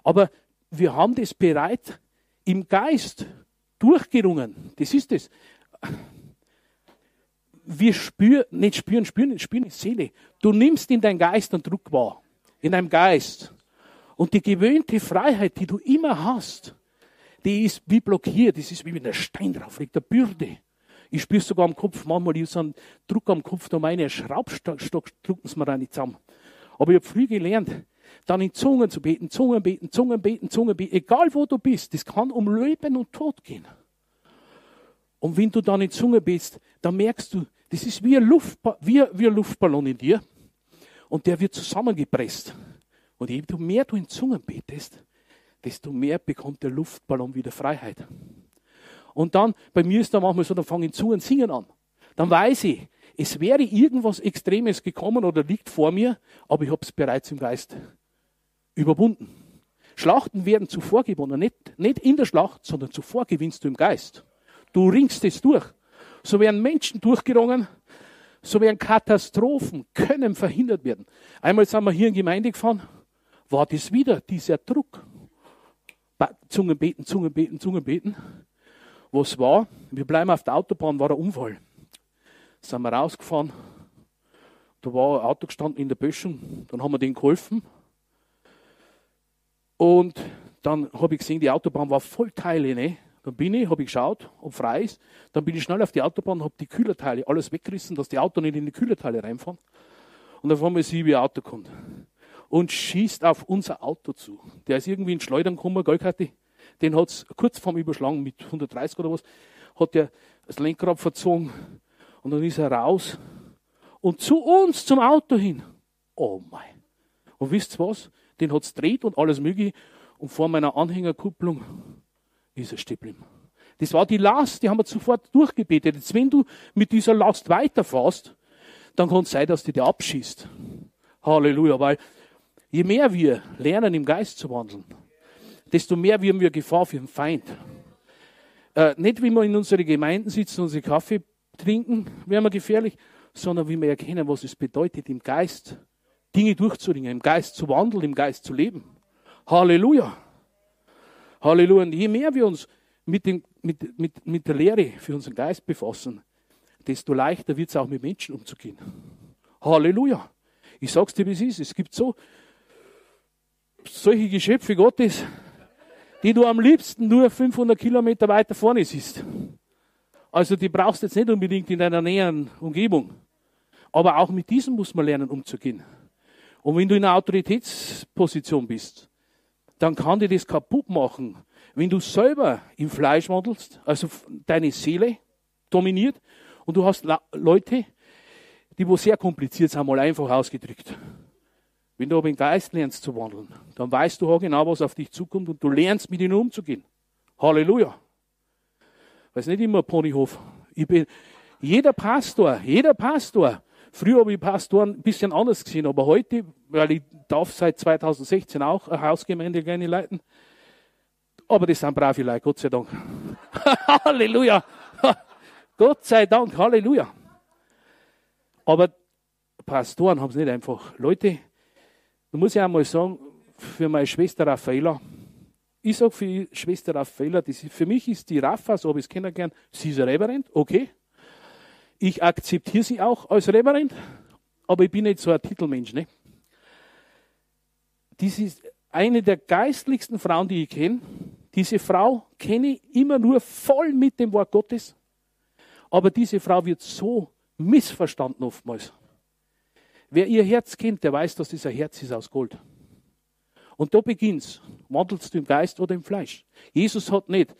Aber wir haben das bereit im Geist durchgerungen. Das ist es. Wir spüren, nicht spüren, spüren, spüren in Seele. Du nimmst in dein Geist einen Druck wahr. In deinem Geist. Und die gewöhnte Freiheit, die du immer hast, die ist wie blockiert. Das ist wie wenn ein Stein drauf liegt, eine Bürde. Ich spüre sogar am Kopf, manchmal ist so ein Druck am Kopf, da meine Schraubstock drücken sie mir da nicht zusammen. Aber ich habe früh gelernt, dann in Zungen zu beten, Zungen beten, Zungen beten, Zungen beten, egal wo du bist, das kann um Leben und Tod gehen. Und wenn du dann in Zunge bist, dann merkst du, das ist wie ein, Luftba wie, wie ein Luftballon in dir und der wird zusammengepresst. Und je mehr du in Zungen betest, desto mehr bekommt der Luftballon wieder Freiheit. Und dann, bei mir ist da manchmal so, dann fange ich Zungen singen an. Dann weiß ich, es wäre irgendwas Extremes gekommen oder liegt vor mir, aber ich habe es bereits im Geist überwunden. Schlachten werden zuvor gewonnen, nicht, nicht in der Schlacht, sondern zuvor gewinnst du im Geist. Du ringst es durch. So werden Menschen durchgerungen, so werden Katastrophen können verhindert werden. Einmal sind wir hier in Gemeinde gefahren, war das wieder dieser Druck. Zungen beten, Zungen beten, Zungen beten. Was war? Wir bleiben auf der Autobahn, war ein Unfall. Sind wir rausgefahren, da war ein Auto gestanden in der Böschung, dann haben wir denen geholfen. Und dann habe ich gesehen, die Autobahn war voll Teile. Ne? Dann bin ich, habe ich geschaut, ob frei ist. Dann bin ich schnell auf die Autobahn habe die Kühlerteile alles weggerissen, dass die Auto nicht in die Kühlerteile reinfahren. Und dann fahren wir sie, wie ein Auto kommt. Und schießt auf unser Auto zu. Der ist irgendwie in Schleudern gekommen, gell, Kathi? Den hat es kurz vorm Überschlagen mit 130 oder was, hat der das Lenkrad verzogen. Und dann ist er raus. Und zu uns, zum Auto hin. Oh mein. Und wisst ihr was? Den hat es dreht und alles mögliche. Und vor meiner Anhängerkupplung ist er stehen Das war die Last, die haben wir sofort durchgebetet. Jetzt, wenn du mit dieser Last weiterfährst, dann kann es sein, dass die dir abschießt. Halleluja, weil je mehr wir lernen, im Geist zu wandeln, desto mehr werden wir Gefahr für den Feind. Äh, nicht, wie wir in unsere Gemeinden sitzen und unseren Kaffee trinken, werden wir gefährlich, sondern wie wir erkennen, was es bedeutet, im Geist Dinge durchzuringen, im Geist zu wandeln, im Geist zu leben. Halleluja. Halleluja. Und je mehr wir uns mit, dem, mit, mit, mit der Lehre für unseren Geist befassen, desto leichter wird es auch mit Menschen umzugehen. Halleluja. Ich sag's dir, wie es ist. Es gibt so solche Geschöpfe Gottes, die du am liebsten nur 500 Kilometer weiter vorne siehst. Also die brauchst du jetzt nicht unbedingt in deiner näheren Umgebung. Aber auch mit diesem muss man lernen umzugehen. Und wenn du in einer Autoritätsposition bist, dann kann dir das kaputt machen. Wenn du selber im Fleisch wandelst, also deine Seele dominiert, und du hast Leute, die wo sehr kompliziert sind, mal einfach ausgedrückt. Wenn du aber im Geist lernst zu wandeln, dann weißt du genau, was auf dich zukommt und du lernst mit ihnen umzugehen. Halleluja. Ist nicht immer Ponyhof. Ich bin, jeder Pastor, jeder Pastor Früher habe ich Pastoren ein bisschen anders gesehen, aber heute, weil ich darf seit 2016 auch eine Hausgemeinde gerne leiten, aber das sind brave Leute, Gott sei Dank. Halleluja. Gott sei Dank, Halleluja. Aber Pastoren haben es nicht einfach. Leute, da muss ich einmal sagen, für meine Schwester Raffaela, ich sage für Schwester Raffaela, das ist, für mich ist die Raffa, so habe ich es kennengelernt, sie ist Reverend, okay. Ich akzeptiere sie auch als Reverend, aber ich bin nicht so ein Titelmensch. Ne? Dies ist eine der geistlichsten Frauen, die ich kenne. Diese Frau kenne ich immer nur voll mit dem Wort Gottes. Aber diese Frau wird so missverstanden oftmals. Wer ihr Herz kennt, der weiß, dass dieser Herz ist aus Gold. Und da beginnt's. Wandelst du im Geist oder im Fleisch? Jesus hat nicht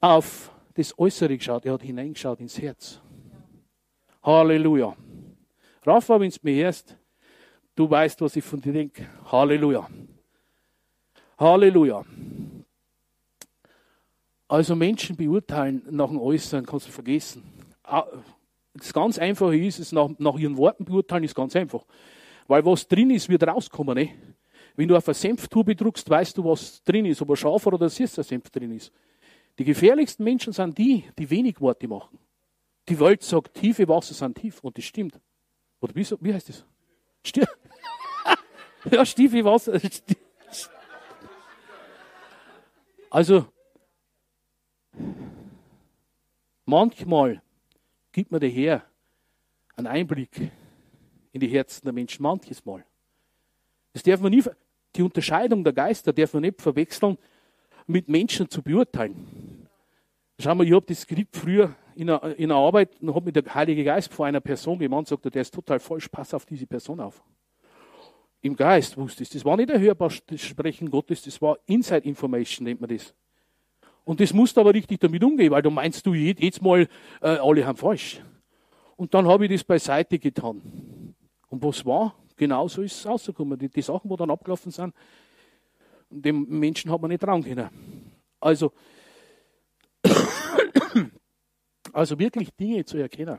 auf das Äußere geschaut, er hat hineingeschaut ins Herz. Halleluja. Rafa, wenn du mir hörst, du weißt, was ich von dir denke. Halleluja. Halleluja. Also Menschen beurteilen nach dem Äußeren kannst du vergessen. Das ganz Einfache ist, es nach, nach ihren Worten beurteilen, ist ganz einfach. Weil was drin ist, wird rauskommen. Ne? Wenn du auf eine Senftube druckst, weißt du, was drin ist, ob ein Schafer oder ein Süßer Senf drin ist. Die gefährlichsten Menschen sind die, die wenig Worte machen. Die Welt sagt, tiefe Wasser sind tief und das stimmt. Oder wie, wie heißt das? Stimmt. ja, tiefe Wasser. Also, manchmal gibt mir der Herr einen Einblick in die Herzen der Menschen, manches Mal. Das darf man nie, die Unterscheidung der Geister darf man nicht verwechseln mit Menschen zu beurteilen. Schau mal, ich habe das Skript früher in einer, in einer Arbeit und habe mir der Heilige Geist vor einer Person gemeint, sagt er, der ist total falsch, pass auf diese Person auf. Im Geist wusste ich, das war nicht ein hörbares Sprechen Gottes, das war Inside Information, nennt man das. Und das musst du aber richtig damit umgehen, weil du meinst du jedes Mal, äh, alle haben falsch. Und dann habe ich das beiseite getan. Und was war? Genauso ist es rausgekommen. Die, die Sachen, die dann abgelaufen sind, dem Menschen hat man nicht trauen können. Also, also wirklich Dinge zu erkennen,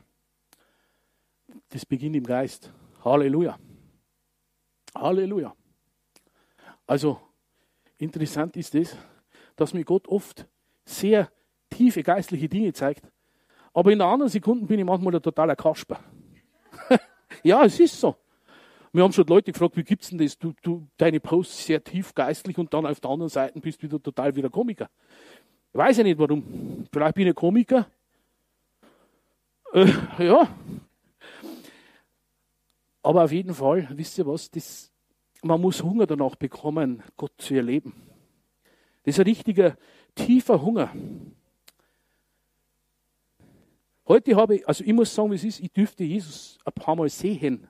das beginnt im Geist. Halleluja. Halleluja. Also, interessant ist es, dass mir Gott oft sehr tiefe geistliche Dinge zeigt, aber in der anderen Sekunden bin ich manchmal ein totaler Kasper. ja, es ist so. Wir haben schon Leute gefragt, wie gibt's denn das? Du, du, deine Posts sehr tief geistlich und dann auf der anderen Seite bist du wieder total wieder Komiker. Ich weiß ja nicht warum. Vielleicht bin ich Komiker. Äh, ja. Aber auf jeden Fall, wisst ihr was, das, man muss Hunger danach bekommen, Gott zu erleben. Das ist ein richtiger, tiefer Hunger. Heute habe ich, also ich muss sagen, wie es ist, ich dürfte Jesus ein paar Mal sehen.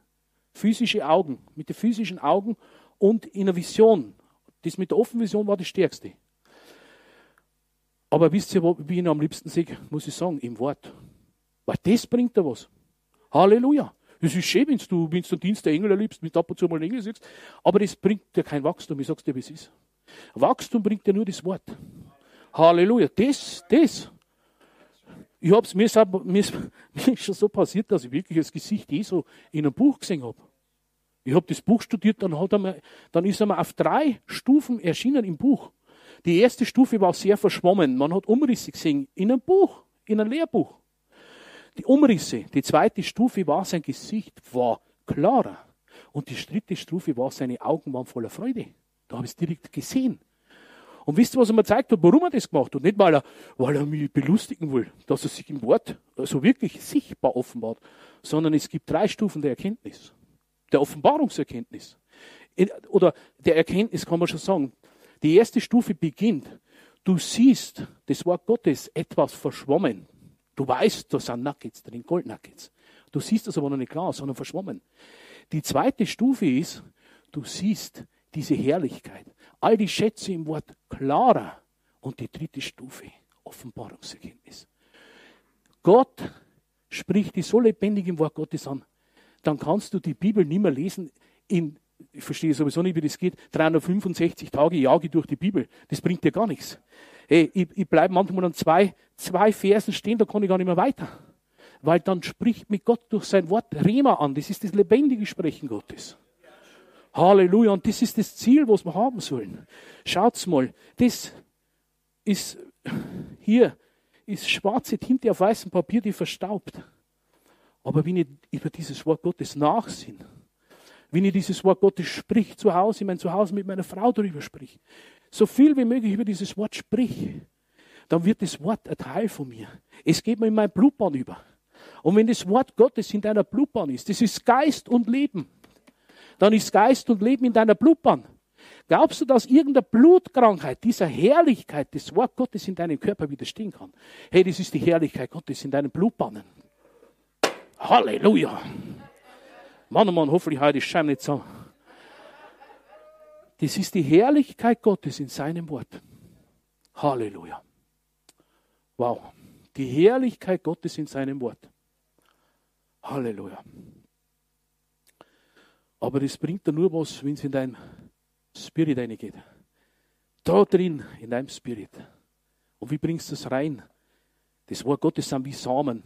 Physische Augen, mit den physischen Augen und in einer Vision. Das mit der offenen Vision war das Stärkste. Aber wisst ihr, wie ich ihn am liebsten sehe, muss ich sagen, im Wort. Weil das bringt da was. Halleluja. Das ist schön, wenn du, wenn du den Dienst der Engel erlebst, mit ab und zu mal einen Engel siehst. Aber das bringt dir kein Wachstum. Ich sag's dir, wie es ist. Wachstum bringt dir nur das Wort. Halleluja. Das, das. Ich hab's, mir, ist, mir, ist, mir ist schon so passiert, dass ich wirklich das Gesicht Jesu in einem Buch gesehen habe. Ich habe das Buch studiert, dann, hat er mir, dann ist er mir auf drei Stufen erschienen im Buch. Die erste Stufe war sehr verschwommen. Man hat Umrisse gesehen in einem Buch, in einem Lehrbuch. Die Umrisse, die zweite Stufe war sein Gesicht war klarer. Und die dritte Stufe war, seine Augen waren voller Freude. Da habe ich es direkt gesehen. Und wisst ihr, was er mir gezeigt hat, warum er das gemacht hat? Nicht, weil er, weil er mich belustigen will, dass er sich im Wort so also wirklich sichtbar offenbart, sondern es gibt drei Stufen der Erkenntnis. Der Offenbarungserkenntnis. Oder der Erkenntnis kann man schon sagen. Die erste Stufe beginnt. Du siehst das Wort Gottes etwas verschwommen. Du weißt, da sind Nuggets drin, Goldnuggets. Du siehst das aber noch nicht klar, sondern verschwommen. Die zweite Stufe ist, du siehst diese Herrlichkeit. All die Schätze im Wort klarer. Und die dritte Stufe, Offenbarungserkenntnis. Gott spricht die so lebendig im Wort Gottes an, dann kannst du die Bibel nicht mehr lesen in, ich verstehe sowieso nicht, wie das geht, 365 Tage jage durch die Bibel. Das bringt dir gar nichts. Hey, ich, ich bleibe manchmal an zwei, zwei Versen stehen, da kann ich gar nicht mehr weiter. Weil dann spricht mich Gott durch sein Wort Rema an. Das ist das lebendige Sprechen Gottes. Halleluja. Und das ist das Ziel, was wir haben sollen. Schaut's mal. Das ist hier ist schwarze Tinte auf weißem Papier, die verstaubt. Aber wenn ich über dieses Wort Gottes nachsinn, wenn ich dieses Wort Gottes sprich zu Hause, in mein Zuhause mit meiner Frau darüber sprich, so viel wie möglich über dieses Wort sprich, dann wird das Wort ein Teil von mir. Es geht mir in mein Blutbahn über. Und wenn das Wort Gottes in deiner Blutbahn ist, das ist Geist und Leben dann ist Geist und Leben in deiner Blutbahn. Glaubst du, dass irgendeine Blutkrankheit dieser Herrlichkeit des Wort Gottes in deinem Körper widerstehen kann? Hey, das ist die Herrlichkeit Gottes in deinen Blutbahnen. Halleluja. Mann, oh Mann, hoffentlich heute ist Schein nicht so. Das ist die Herrlichkeit Gottes in seinem Wort. Halleluja. Wow. Die Herrlichkeit Gottes in seinem Wort. Halleluja. Aber das bringt dir nur was, wenn es in dein Spirit reingeht. Da drin, in deinem Spirit. Und wie bringst du es rein? Das Wort Gottes sind wie Samen.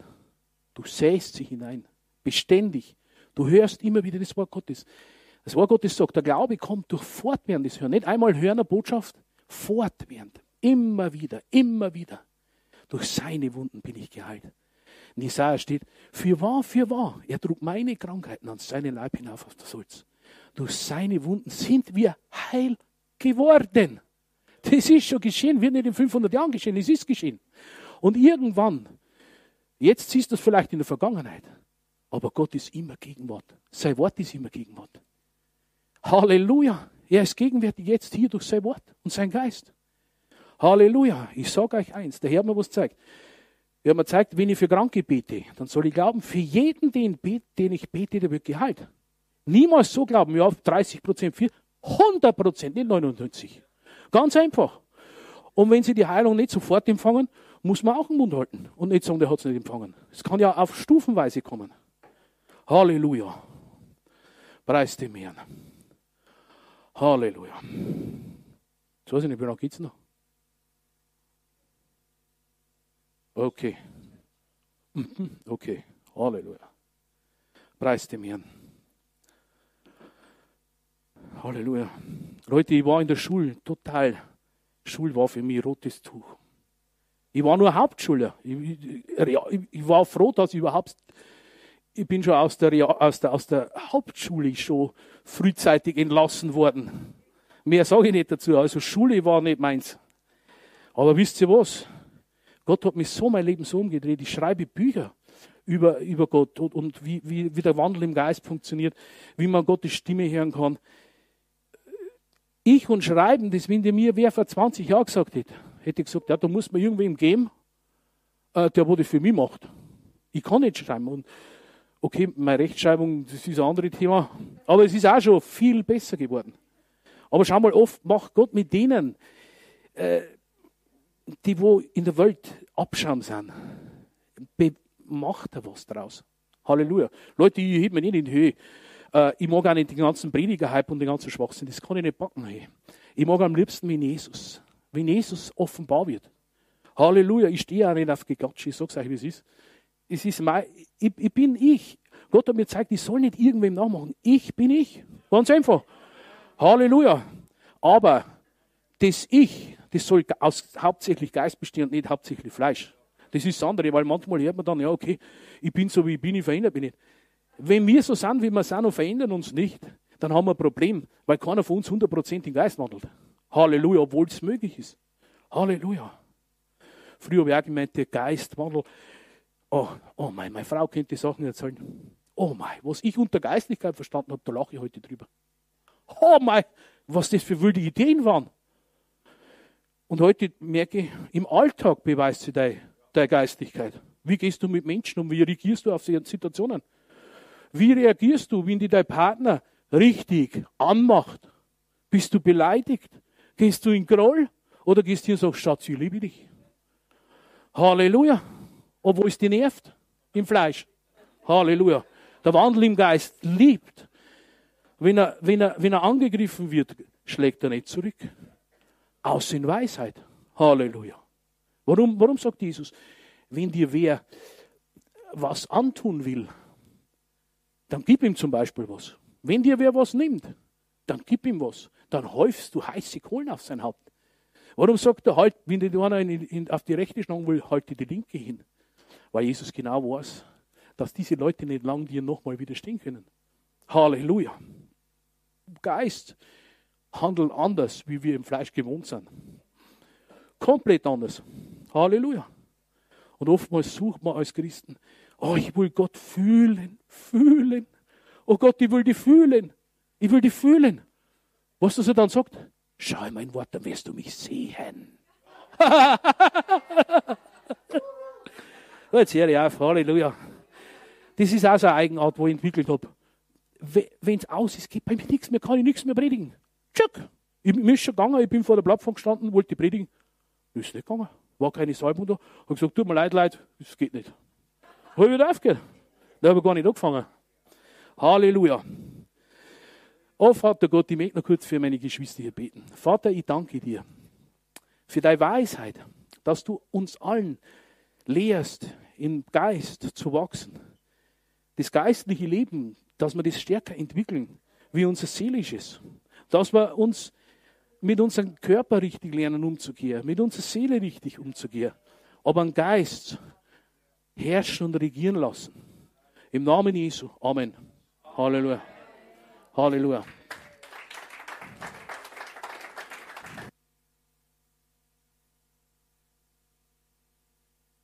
Du säst sie hinein. Beständig. Du hörst immer wieder das Wort Gottes. Das Wort Gottes sagt, der Glaube kommt durch fortwährendes Hören. Nicht einmal hören eine Botschaft, fortwährend. Immer wieder, immer wieder. Durch seine Wunden bin ich geheilt. In Jesaja steht, für wahr, für wahr, er trug meine Krankheiten an seinen Leib hinauf auf das Holz. Durch seine Wunden sind wir heil geworden. Das ist schon geschehen, wird nicht in 500 Jahren geschehen, es ist geschehen. Und irgendwann, jetzt siehst du es vielleicht in der Vergangenheit, aber Gott ist immer Gegenwart. Sein Wort ist immer Gegenwart. Halleluja. Er ist gegenwärtig jetzt hier durch sein Wort und sein Geist. Halleluja. Ich sage euch eins, der Herr hat mir was gezeigt. Er hat mir gezeigt, wenn ich für Kranke bete, dann soll ich glauben, für jeden, den, den ich bete, der wird geheilt. Niemals so glauben, ja, 30 Prozent, 100 Prozent, nicht 99. Ganz einfach. Und wenn Sie die Heilung nicht sofort empfangen, muss man auch den Mund halten und nicht sagen, der hat es nicht empfangen. Es kann ja auf Stufenweise kommen. Halleluja. Preis dem Herrn. Halleluja. Jetzt weiß ich nicht, wie lange geht es noch? Okay. Mhm. Okay. Halleluja. Preis dem Herrn. Halleluja. Leute, ich war in der Schule total. Schule war für mich rotes Tuch. Ich war nur Hauptschüler. Ich, ich, ich, war froh, dass ich überhaupt, ich bin schon aus der, aus der, aus der Hauptschule schon frühzeitig entlassen worden. Mehr sage ich nicht dazu. Also Schule war nicht meins. Aber wisst ihr was? Gott hat mich so mein Leben so umgedreht. Ich schreibe Bücher über, über Gott und, und wie, wie, wie der Wandel im Geist funktioniert, wie man Gottes Stimme hören kann. ich und Schreiben, das wenn mir wer vor 20 Jahren gesagt hätte, hätte ich gesagt, ja, da muss man irgendwem geben, äh, der das für mich macht. Ich kann nicht schreiben. Und okay, meine Rechtschreibung, das ist ein anderes Thema, aber es ist auch schon viel besser geworden. Aber schau mal, oft macht Gott mit denen, äh, die wo in der Welt Abschaum sind, macht er was draus. Halleluja. Leute, ich hebe mich nicht in die Höhe. Äh, ich mag auch nicht den ganzen Prediger-Hype und den ganzen Schwachsinn. Das kann ich nicht packen. Hey. Ich mag am liebsten, wie Jesus. Wie Jesus offenbar wird. Halleluja. Ich stehe auch nicht auf Gegatsche. Ich sag's euch, wie es ist. Es ist mein, ich, ich bin ich. Gott hat mir gezeigt, ich soll nicht irgendwem nachmachen. Ich bin ich. Ganz einfach. Halleluja. Aber das Ich, das soll aus, hauptsächlich Geist bestehen und nicht hauptsächlich Fleisch. Das ist das andere, weil manchmal hört man dann, ja, okay, ich bin so, wie ich bin, ich verändere mich nicht. Wenn wir so sind, wie wir sind und verändern uns nicht, dann haben wir ein Problem, weil keiner von uns 100% im Geist wandelt. Halleluja, obwohl es möglich ist. Halleluja. Früher habe ich auch gemeint, der Geist wandelt. Oh, oh mein, meine Frau kennt die Sachen erzählen. Oh mein, was ich unter Geistlichkeit verstanden habe, da lache ich heute drüber. Oh mein, was das für wilde Ideen waren. Und heute merke ich, im Alltag beweist sie deine, deine Geistlichkeit. Wie gehst du mit Menschen um? Wie reagierst du auf Situationen? Wie reagierst du, wenn dir dein Partner richtig anmacht? Bist du beleidigt? Gehst du in Groll? Oder gehst du und sagst, Schatz, ich liebe dich? Halleluja. Obwohl es dich nervt im Fleisch. Halleluja. Der Wandel im Geist liebt. Wenn er, wenn er, wenn er angegriffen wird, schlägt er nicht zurück. Aus in Weisheit. Halleluja. Warum, warum sagt Jesus, wenn dir wer was antun will, dann gib ihm zum Beispiel was. Wenn dir wer was nimmt, dann gib ihm was. Dann häufst du heiße Kohlen auf sein Haupt. Warum sagt er halt, wenn dir einer in, in, auf die rechte schlagen will, halte die linke hin? Weil Jesus genau weiß, dass diese Leute nicht lang dir nochmal widerstehen können. Halleluja. Geist handelt anders, wie wir im Fleisch gewohnt sind. Komplett anders. Halleluja. Und oftmals sucht man als Christen, oh, ich will Gott fühlen, fühlen. Oh Gott, ich will die fühlen. Ich will die fühlen. Was er dann sagt? Schau in mein Wort, dann wirst du mich sehen. Jetzt höre ich auf, Halleluja. Das ist auch so eine Eigenart, die ich entwickelt habe. Wenn es aus ist, geht bei mir nichts mehr, kann ich nichts mehr predigen. Tschuck. Ich, mir ist schon gegangen, ich bin vor der Plattform gestanden, wollte predigen. Ist nicht gegangen. War keine Salbung da. Habe gesagt, tut mir leid, Leute, das geht nicht. Habe ich wieder aufgehört. Da habe ich gar nicht angefangen. Halleluja. Oh Vater Gott, ich möchte noch kurz für meine Geschwister hier beten. Vater, ich danke dir für deine Weisheit, dass du uns allen lehrst, im Geist zu wachsen. Das geistliche Leben, dass wir das stärker entwickeln, wie unser seelisches. Dass wir uns mit unserem Körper richtig lernen umzugehen, mit unserer Seele richtig umzugehen, aber ein Geist herrschen und regieren lassen. Im Namen Jesu. Amen. Halleluja. Halleluja.